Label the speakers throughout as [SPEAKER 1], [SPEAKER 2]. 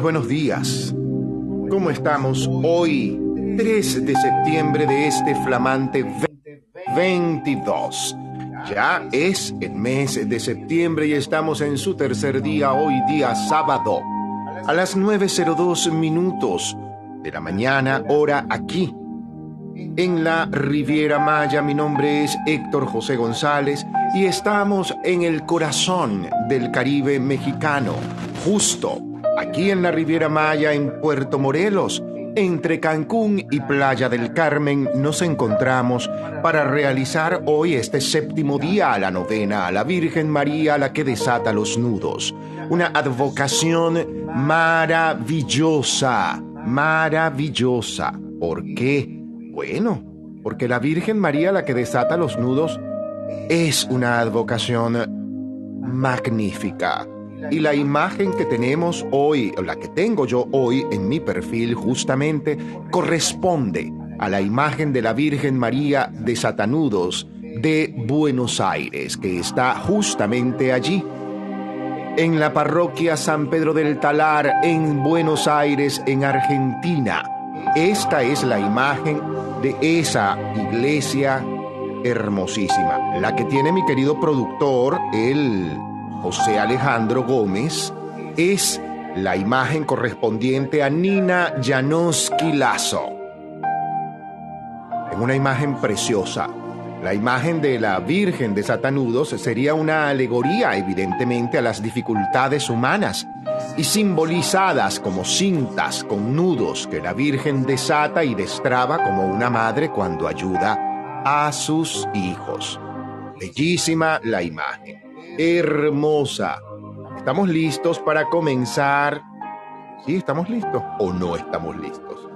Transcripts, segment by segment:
[SPEAKER 1] Buenos días. ¿Cómo estamos hoy, 3 de septiembre de este flamante 22? Ya es el mes de septiembre y estamos en su tercer día, hoy día sábado, a las 9.02 minutos de la mañana, hora aquí, en la Riviera Maya. Mi nombre es Héctor José González y estamos en el corazón del Caribe mexicano, justo aquí en la Riviera Maya, en Puerto Morelos. Entre Cancún y Playa del Carmen nos encontramos para realizar hoy este séptimo día a la novena a la Virgen María, la que desata los nudos. Una advocación maravillosa, maravillosa. ¿Por qué? Bueno, porque la Virgen María, la que desata los nudos, es una advocación magnífica. Y la imagen que tenemos hoy, o la que tengo yo hoy en mi perfil justamente, corresponde a la imagen de la Virgen María de Satanudos de Buenos Aires, que está justamente allí, en la parroquia San Pedro del Talar, en Buenos Aires, en Argentina. Esta es la imagen de esa iglesia hermosísima, la que tiene mi querido productor, el José Alejandro Gómez, es la imagen correspondiente a Nina Janoski Lazo. Es una imagen preciosa. La imagen de la Virgen de Satanudos sería una alegoría evidentemente a las dificultades humanas y simbolizadas como cintas con nudos que la Virgen desata y destraba como una madre cuando ayuda a sus hijos. Bellísima la imagen hermosa. ¿Estamos listos para comenzar? ¿Sí estamos listos o no estamos listos?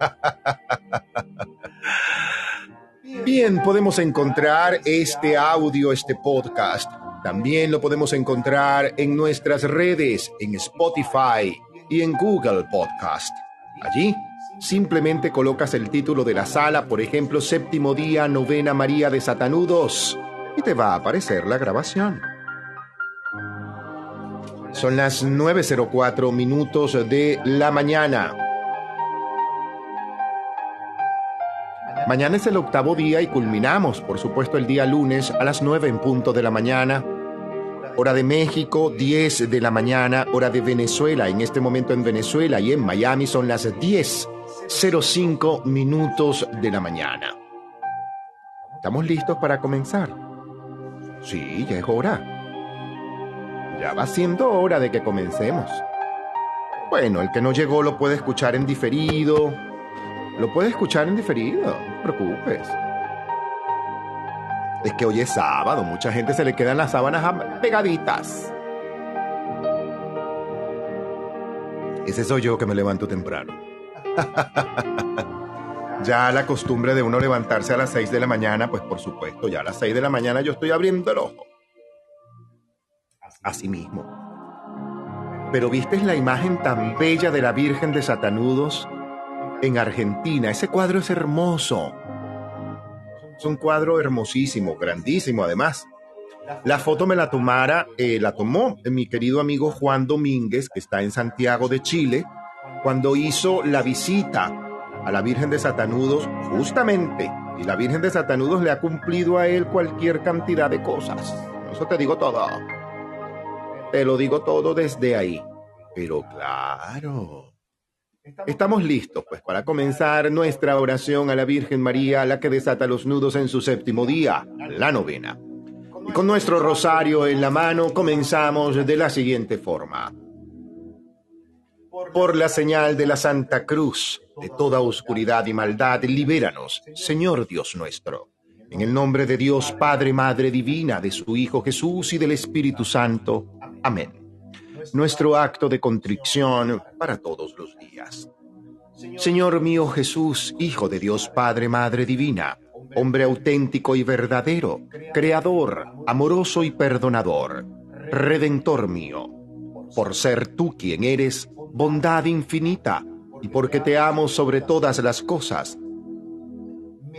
[SPEAKER 1] Bien, podemos encontrar este audio, este podcast. También lo podemos encontrar en nuestras redes, en Spotify y en Google Podcast. Allí simplemente colocas el título de la sala, por ejemplo, Séptimo Día, Novena María de Satanudos, y te va a aparecer la grabación. Son las 9.04 minutos de la mañana. Mañana es el octavo día y culminamos, por supuesto, el día lunes a las 9 en punto de la mañana. Hora de México, 10 de la mañana. Hora de Venezuela, en este momento en Venezuela y en Miami son las 10.05 minutos de la mañana. ¿Estamos listos para comenzar? Sí, ya es hora. Ya va siendo hora de que comencemos. Bueno, el que no llegó lo puede escuchar en diferido. Lo puede escuchar en diferido, no te preocupes. Es que hoy es sábado, mucha gente se le quedan las sábanas pegaditas. Ese soy yo que me levanto temprano. ya la costumbre de uno levantarse a las 6 de la mañana, pues por supuesto, ya a las 6 de la mañana yo estoy abriendo el ojo a sí mismo. Pero viste la imagen tan bella de la Virgen de Satanudos en Argentina. Ese cuadro es hermoso. Es un cuadro hermosísimo, grandísimo además. La foto me la tomara, eh, la tomó mi querido amigo Juan Domínguez, que está en Santiago de Chile, cuando hizo la visita a la Virgen de Satanudos, justamente. Y la Virgen de Satanudos le ha cumplido a él cualquier cantidad de cosas. Eso te digo todo. Te lo digo todo desde ahí. Pero claro. Estamos listos, pues, para comenzar nuestra oración a la Virgen María, la que desata los nudos en su séptimo día, la novena. Y con nuestro rosario en la mano comenzamos de la siguiente forma. Por la señal de la Santa Cruz, de toda oscuridad y maldad, libéranos, Señor Dios nuestro. En el nombre de Dios, Padre, Madre Divina, de su Hijo Jesús y del Espíritu Santo. Amén. Nuestro acto de contrición para todos los días. Señor mío Jesús, Hijo de Dios Padre, Madre Divina, hombre auténtico y verdadero, creador, amoroso y perdonador, redentor mío, por ser tú quien eres, bondad infinita, y porque te amo sobre todas las cosas,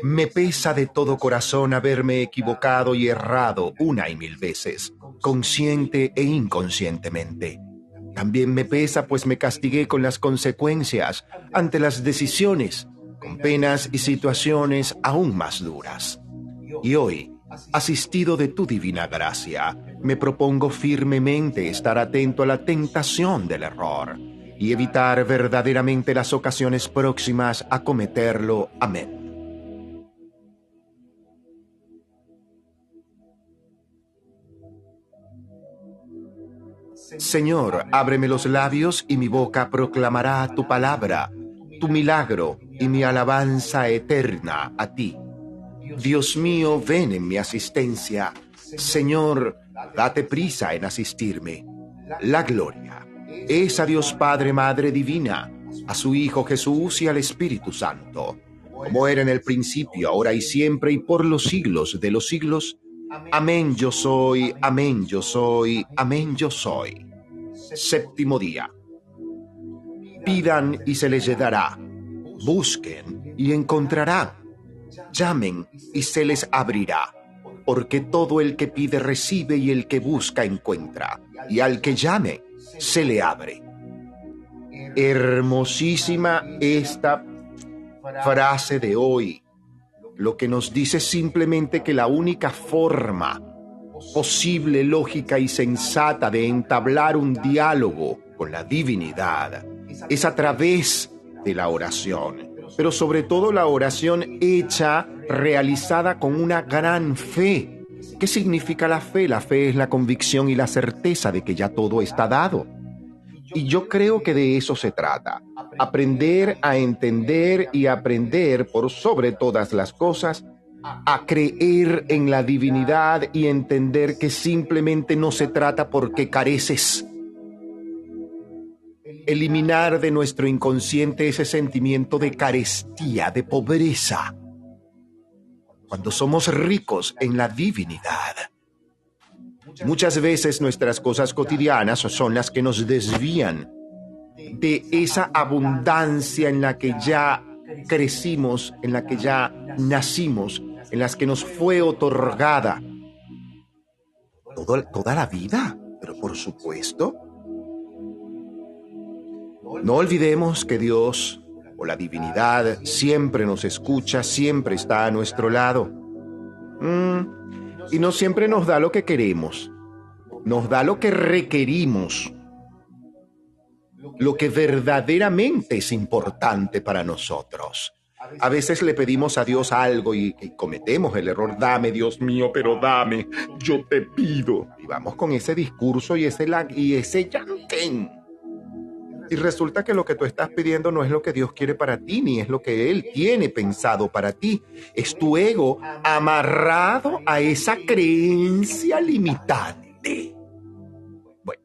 [SPEAKER 1] me pesa de todo corazón haberme equivocado y errado una y mil veces consciente e inconscientemente. También me pesa, pues me castigué con las consecuencias ante las decisiones, con penas y situaciones aún más duras. Y hoy, asistido de tu divina gracia, me propongo firmemente estar atento a la tentación del error y evitar verdaderamente las ocasiones próximas a cometerlo. Amén. Señor, ábreme los labios y mi boca proclamará tu palabra, tu milagro y mi alabanza eterna a ti. Dios mío, ven en mi asistencia. Señor, date prisa en asistirme. La gloria es a Dios Padre, Madre Divina, a su Hijo Jesús y al Espíritu Santo, como era en el principio, ahora y siempre y por los siglos de los siglos. Amén yo soy, amén yo soy, amén yo soy. Séptimo día. Pidan y se les dará. Busquen y encontrarán. Llamen y se les abrirá. Porque todo el que pide recibe y el que busca encuentra. Y al que llame se le abre. Hermosísima esta frase de hoy lo que nos dice simplemente que la única forma posible, lógica y sensata de entablar un diálogo con la divinidad es a través de la oración, pero sobre todo la oración hecha, realizada con una gran fe. ¿Qué significa la fe? La fe es la convicción y la certeza de que ya todo está dado. Y yo creo que de eso se trata. Aprender a entender y aprender por sobre todas las cosas a creer en la divinidad y entender que simplemente no se trata porque careces. Eliminar de nuestro inconsciente ese sentimiento de carestía, de pobreza. Cuando somos ricos en la divinidad Muchas veces nuestras cosas cotidianas son las que nos desvían de esa abundancia en la que ya crecimos, en la que ya nacimos, en las que nos fue otorgada. toda la vida, pero por supuesto. No olvidemos que Dios la divinidad siempre nos escucha, siempre está a nuestro lado. Mm, y no siempre nos da lo que queremos, nos da lo que requerimos, lo que verdaderamente es importante para nosotros. A veces le pedimos a Dios algo y, cometemos el error, dame Dios mío, pero dame, yo te pido. Y vamos con ese discurso y ese, y ese yanquen y resulta que lo que tú estás pidiendo no es lo que Dios quiere para ti, ni es lo que Él tiene pensado para ti. Es tu ego amarrado a esa creencia limitante. Bueno,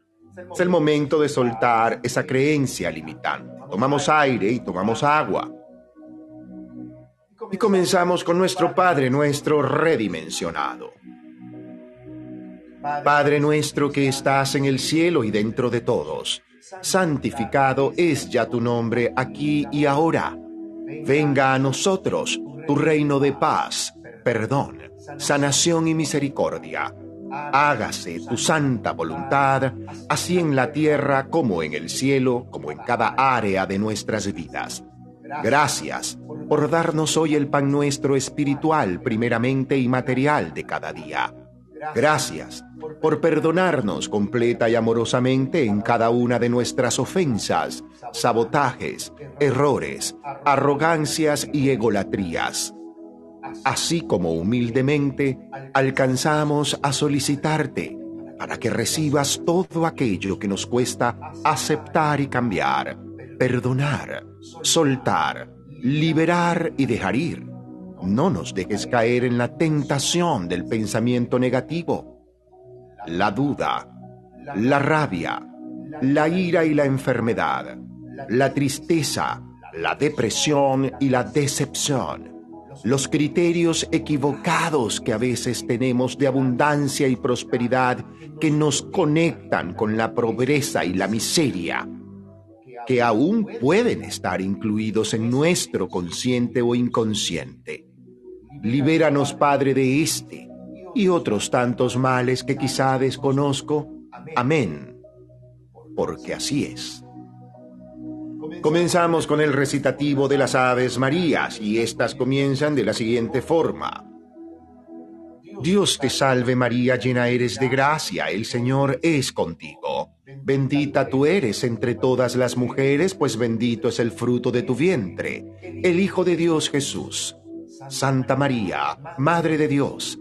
[SPEAKER 1] es el momento de soltar esa creencia limitante. Tomamos aire y tomamos agua. Y comenzamos con nuestro Padre nuestro redimensionado. Padre nuestro que estás en el cielo y dentro de todos santificado es ya tu nombre aquí y ahora. Venga a nosotros tu reino de paz, perdón, sanación y misericordia. Hágase tu santa voluntad, así en la tierra como en el cielo, como en cada área de nuestras vidas. Gracias por darnos hoy el pan nuestro espiritual, primeramente y material de cada día. Gracias por perdonarnos completa y amorosamente en cada una de nuestras ofensas, sabotajes, errores, arrogancias y egolatrías. Así como humildemente alcanzamos a solicitarte para que recibas todo aquello que nos cuesta aceptar y cambiar, perdonar, soltar, liberar y dejar ir no nos dejes caer en la tentación del pensamiento negativo, la duda, la rabia, la ira y la enfermedad, la tristeza, la depresión y la decepción, los criterios equivocados que a veces tenemos de abundancia y prosperidad que nos conectan con la pobreza y la miseria, que aún pueden estar incluidos en nuestro consciente o inconsciente. Libéranos, Padre, de este y otros tantos males que quizá desconozco. Amén. porque así es. Comenzamos con el recitativo de las Aves Marías y estas comienzan de la siguiente forma. Dios te salve María, llena eres de gracia, el Señor es contigo. Bendita tú eres entre todas las mujeres, pues bendito es el fruto de tu vientre, el Hijo de Dios Jesús. Santa María, Madre de Dios,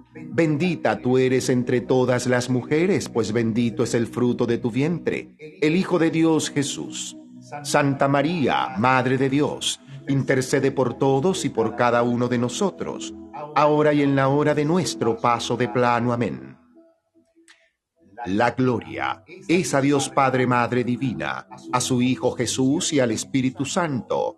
[SPEAKER 1] Bendita tú eres entre todas las mujeres, pues bendito es el fruto de tu vientre, el Hijo de Dios Jesús. Santa María, Madre de Dios, intercede por todos y por cada uno de nosotros, ahora y en la hora de nuestro paso de plano. Amén. La gloria es a Dios Padre, Madre Divina, a su Hijo Jesús y al Espíritu Santo,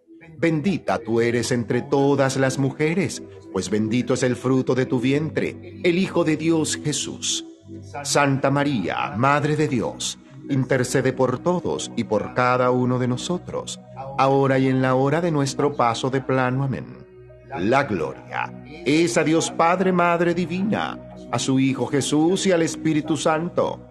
[SPEAKER 1] Bendita tú eres entre todas las mujeres, pues bendito es el fruto de tu vientre, el Hijo de Dios Jesús. Santa María, Madre de Dios, intercede por todos y por cada uno de nosotros, ahora y en la hora de nuestro paso de plano. Amén. La gloria es a Dios Padre, Madre Divina, a su Hijo Jesús y al Espíritu Santo,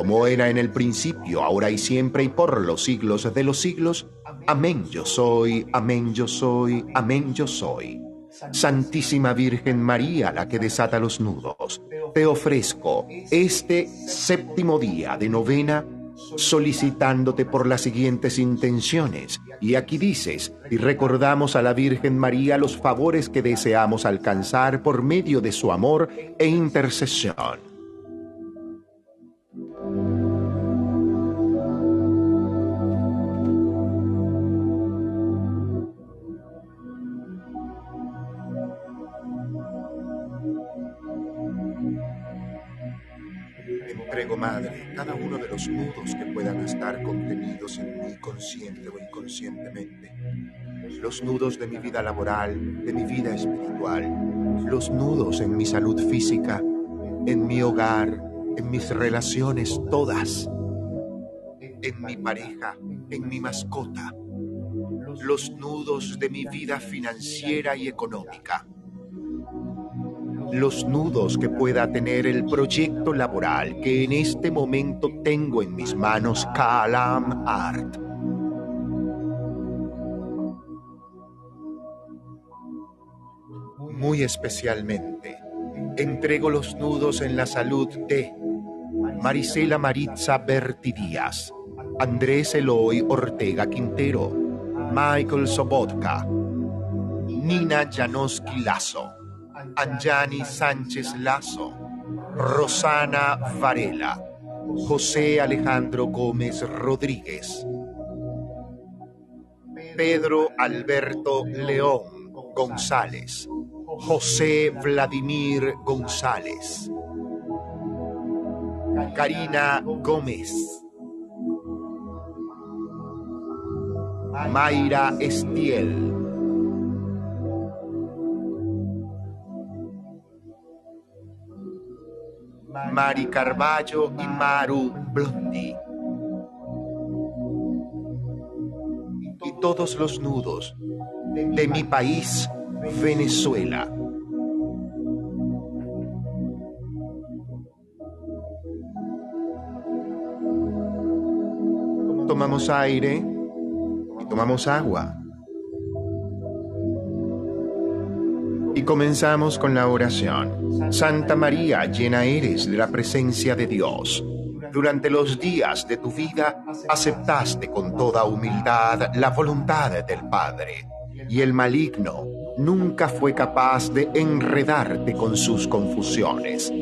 [SPEAKER 1] como era en el principio, ahora y siempre y por los siglos de los siglos. Amén yo soy, amén yo soy, amén yo soy. Santísima Virgen María, la que desata los nudos, te ofrezco este séptimo día de novena solicitándote por las siguientes intenciones. Y aquí dices, y recordamos a la Virgen María los favores que deseamos alcanzar por medio de su amor e intercesión. Madre, cada uno de los nudos que puedan estar contenidos en mí consciente o inconscientemente. Los nudos de mi vida laboral, de mi vida espiritual, los nudos en mi salud física, en mi hogar, en mis relaciones todas, en mi pareja, en mi mascota, los nudos de mi vida financiera y económica los nudos que pueda tener el proyecto laboral que en este momento tengo en mis manos Kalam Art. Muy especialmente, entrego los nudos en la salud de Marisela Maritza Berti Díaz, Andrés Eloy Ortega Quintero, Michael Sobotka, Nina Janoski Lazo. Anjani Sánchez Lazo, Rosana Varela, José Alejandro Gómez Rodríguez, Pedro Alberto León González, José Vladimir González, Karina Gómez, Mayra Estiel, Mari Carballo y Maru Blondi. Y todos los nudos de mi país, Venezuela. Tomamos aire y tomamos agua. Y comenzamos con la oración. Santa María, llena eres de la presencia de Dios. Durante los días de tu vida aceptaste con toda humildad la voluntad del Padre. Y el maligno nunca fue capaz de enredarte con sus confusiones.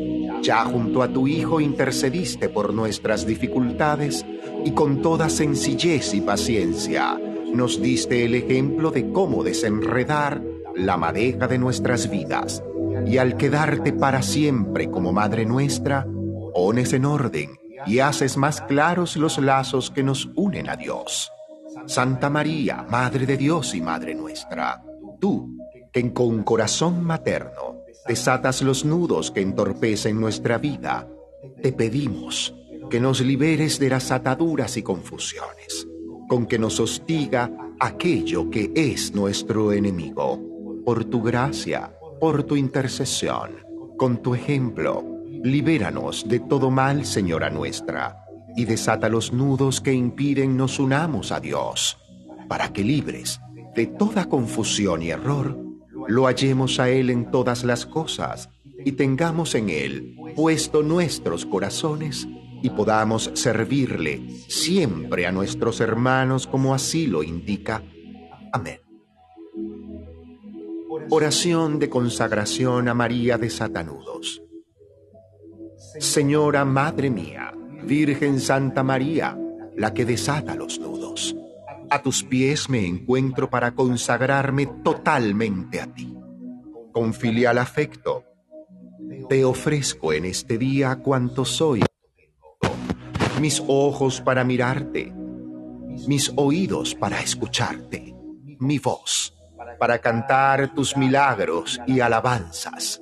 [SPEAKER 1] Ya junto a tu Hijo intercediste por nuestras dificultades y con toda sencillez y paciencia nos diste el ejemplo de cómo desenredar la madeja de nuestras vidas, y al quedarte para siempre como Madre nuestra, pones en orden y haces más claros los lazos que nos unen a Dios. Santa María, Madre de Dios y Madre nuestra, tú, que con corazón materno desatas los nudos que entorpecen nuestra vida, te pedimos que nos liberes de las ataduras y confusiones, con que nos hostiga aquello que es nuestro enemigo por tu gracia, por tu intercesión, con tu ejemplo, Libéranos de todo mal, Señora nuestra, y desata los nudos que impiden nos unamos a Dios, para que libres de toda confusión y error, lo hallemos a Él en todas las cosas y tengamos en Él puesto nuestros corazones y podamos servirle siempre a nuestros hermanos como así lo indica. Amén. Oración de consagración a María de Satanudos. Señora Madre mía, Virgen Santa María, la que desata los nudos, a tus pies me encuentro para consagrarme totalmente a ti. Con filial afecto, te ofrezco en este día cuanto soy mis ojos para mirarte, mis oídos para escucharte, mi voz para cantar tus milagros y alabanzas,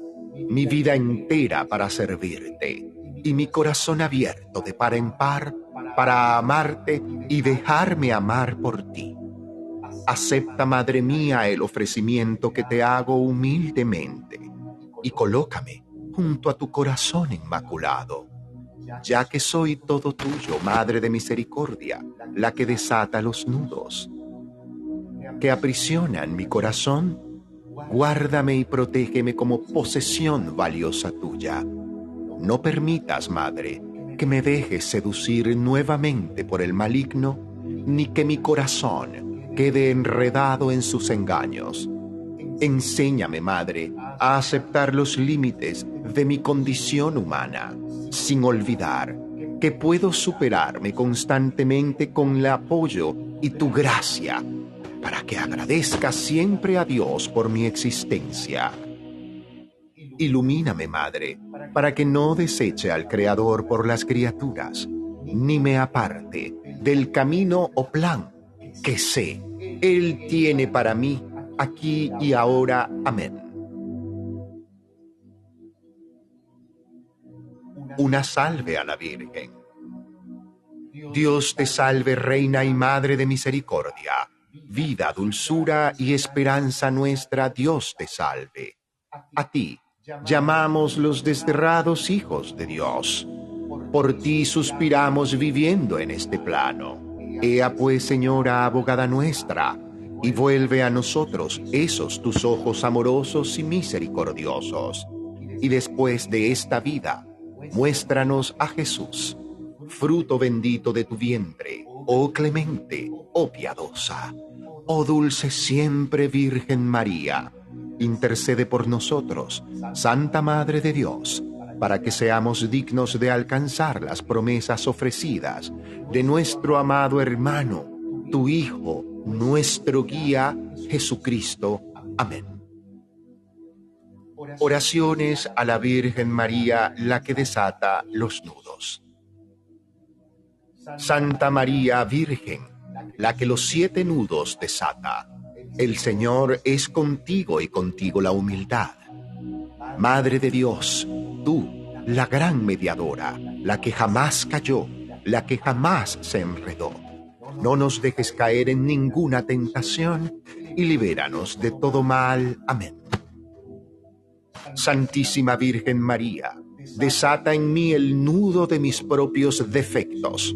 [SPEAKER 1] mi vida entera para servirte y mi corazón abierto de par en par para amarte y dejarme amar por ti. Acepta, Madre mía, el ofrecimiento que te hago humildemente y colócame junto a tu corazón inmaculado ya que soy todo tuyo, Madre de Misericordia, la que desata los nudos, que aprisionan mi corazón, guárdame y protégeme como posesión valiosa tuya. No permitas, Madre, que me dejes seducir nuevamente por el maligno, ni que mi corazón quede enredado en sus engaños. Enséñame, Madre, a aceptar los límites de mi condición humana sin olvidar que puedo superarme constantemente con el apoyo y tu gracia para que agradezca siempre a Dios por mi existencia. Ilumíname, Madre, para que no deseche al Creador por las criaturas, ni me aparte del camino o plan que sé Él tiene para mí aquí y ahora. Amén. una salve a la Virgen. Dios te salve, Reina y Madre de Misericordia, vida, dulzura y esperanza nuestra, Dios te salve. A ti llamamos los desterrados hijos de Dios. Por ti suspiramos viviendo en este plano. Ea pues, Señora, abogada nuestra, y vuelve a nosotros esos tus ojos amorosos y misericordiosos. Y después de esta vida, muéstranos a Jesús, fruto bendito de tu vientre, oh clemente, oh piadosa, oh dulce siempre Virgen María, intercede por nosotros, Santa Madre de Dios, para que seamos dignos de alcanzar las promesas ofrecidas de nuestro amado hermano, tu Hijo, nuestro guía, Jesucristo. Amén. Oraciones a la Virgen María, la que desata los nudos. Santa María Virgen, la que los siete nudos desata. El Señor es contigo y contigo la humildad. Madre de Dios, tú, la gran mediadora, la que jamás cayó, la que jamás se enredó. No nos dejes caer en ninguna tentación y libéranos de todo mal. Amén. Santísima Virgen María, desata en mí el nudo de mis propios defectos.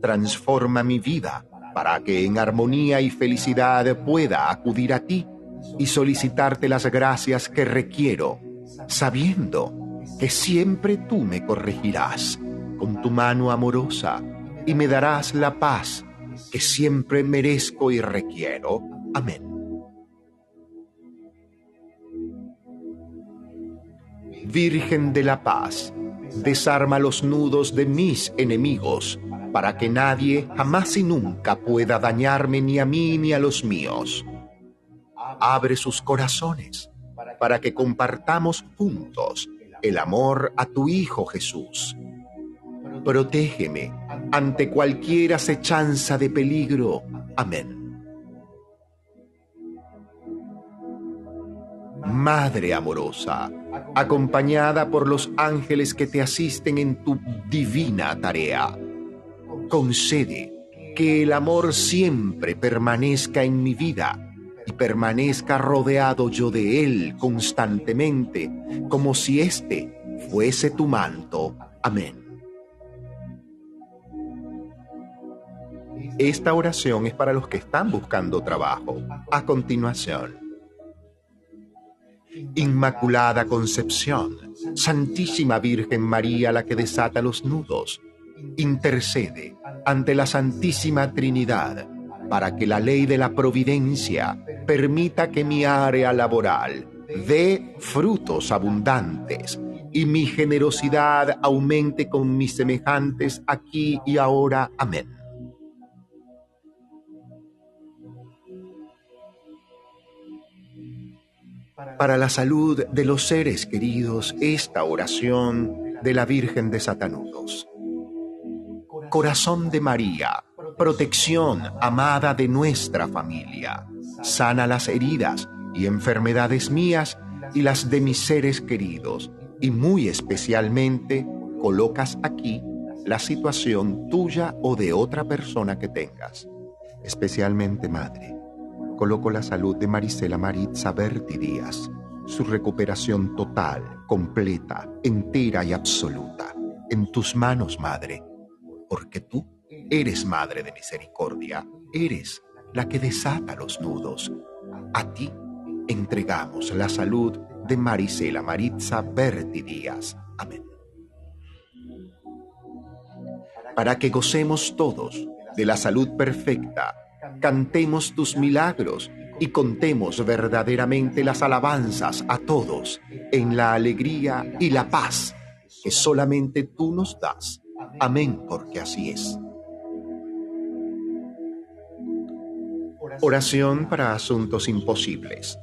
[SPEAKER 1] Transforma mi vida para que en armonía y felicidad pueda acudir a ti y solicitarte las gracias que requiero, sabiendo que siempre tú me corregirás con tu mano amorosa y me darás la paz que siempre merezco y requiero. Amén. Virgen de la Paz, desarma los nudos de mis enemigos, para que nadie jamás y nunca pueda dañarme ni a mí ni a los míos. Abre sus corazones para que compartamos juntos el amor a tu Hijo Jesús. Protégeme ante cualquier acechanza de peligro. Amén. Madre amorosa, acompañada por los ángeles que te asisten en tu divina tarea. Concede que el amor siempre permanezca en mi vida y permanezca rodeado yo de él constantemente, como si éste fuese tu manto. Amén. Esta oración es para los que están buscando trabajo. A continuación. Inmaculada Concepción, Santísima Virgen María la que desata los nudos, intercede ante la Santísima Trinidad para que la ley de la providencia permita que mi área laboral dé frutos abundantes y mi generosidad aumente con mis semejantes aquí y ahora. Amén. Para la salud de los seres queridos, esta oración de la Virgen de Satanudos. Corazón de María, protección amada de nuestra familia, sana las heridas y enfermedades mías y las de mis seres queridos, y muy especialmente colocas aquí la situación tuya o de otra persona que tengas, especialmente madre. Coloco la salud de Marisela Maritza Berti Díaz, su recuperación total, completa, entera y absoluta, en tus manos, madre porque tú eres Madre de Misericordia, eres la que desata los nudos. A ti entregamos la salud de Marisela Maritza Berti Díaz. Amén. Para que gocemos todos de la salud perfecta, cantemos tus milagros y contemos verdaderamente las alabanzas a todos en la alegría y la paz que solamente tú nos das Amén, porque así es. Oración para asuntos imposibles.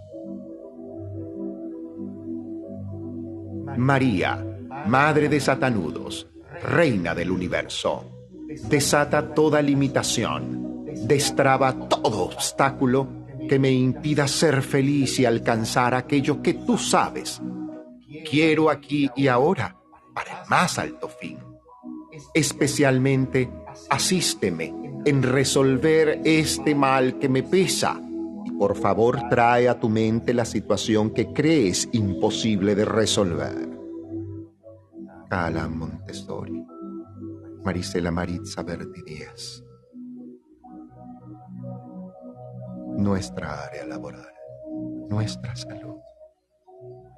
[SPEAKER 1] María, Madre de Satanudos, Reina del Universo, desata toda limitación, destraba todo obstáculo que me impida ser feliz y alcanzar aquello que tú sabes. Quiero aquí y ahora para el más alto fin especialmente asísteme en resolver este mal que me pesa. Y por favor trae a tu mente la situación que crees imposible de resolver. Cala Montessori, Marisela Maritza Verdi Díaz. Nuestra área laboral, nuestra salud,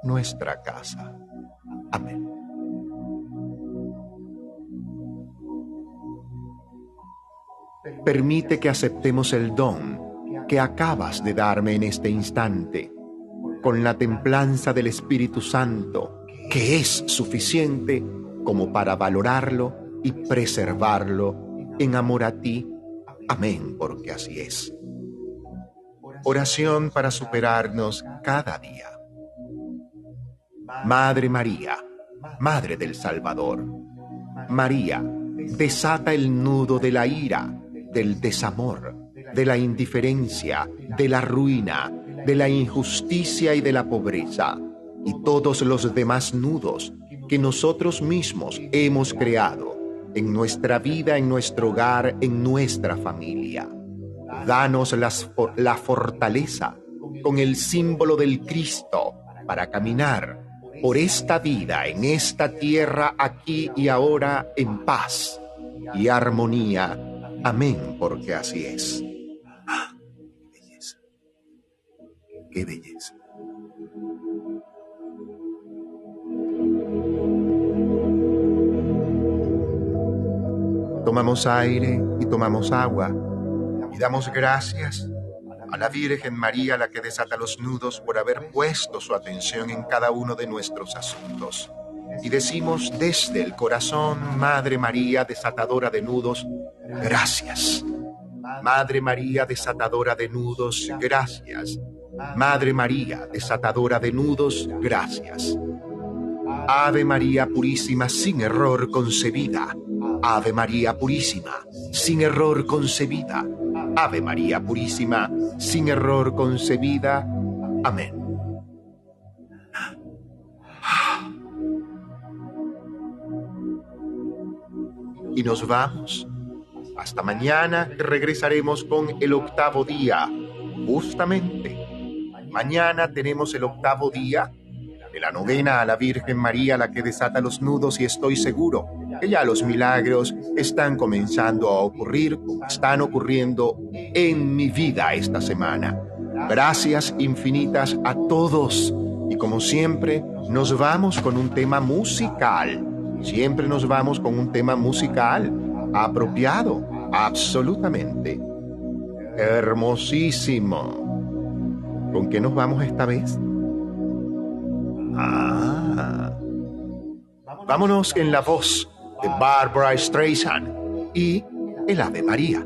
[SPEAKER 1] nuestra casa. Amén. Permite que aceptemos el don que acabas de darme en este instante, con la templanza del Espíritu Santo, que es suficiente como para valorarlo y preservarlo en amor a ti. Amén, porque así es. Oración para superarnos cada día. Madre María, Madre del Salvador, María, desata el nudo de la ira del desamor, de la indiferencia, de la ruina, de la injusticia y de la pobreza, y todos los demás nudos que nosotros mismos hemos creado en nuestra vida, en nuestro hogar, en nuestra familia. Danos la fortaleza con el símbolo del Cristo para caminar por esta vida, en esta tierra, aquí y ahora, en paz y armonía Amén, porque así es. ¡Ah! ¡Qué belleza! ¡Qué belleza! Tomamos aire y tomamos agua y damos gracias a la Virgen María, la que desata los nudos, por haber puesto su atención en cada uno de nuestros asuntos. Y decimos desde el corazón, Madre María, desatadora de nudos, gracias. Madre María, desatadora de nudos, gracias. Madre María, desatadora de nudos, gracias. Ave María Purísima, sin error concebida. Ave María Purísima, sin error concebida. Ave María Purísima, sin error concebida. Amén. Y nos vamos hasta mañana regresaremos con el octavo día. Justamente, mañana tenemos el octavo día
[SPEAKER 2] de la novena a la Virgen María la que desata los nudos y estoy seguro que ya los milagros están comenzando a ocurrir están ocurriendo en mi vida esta semana. Gracias infinitas a todos y como siempre nos vamos con un tema musical. Siempre nos vamos con un tema musical apropiado, absolutamente. Hermosísimo. ¿Con qué nos vamos esta vez? Ah. Vámonos en la voz de Barbara Streisand y el Ave María.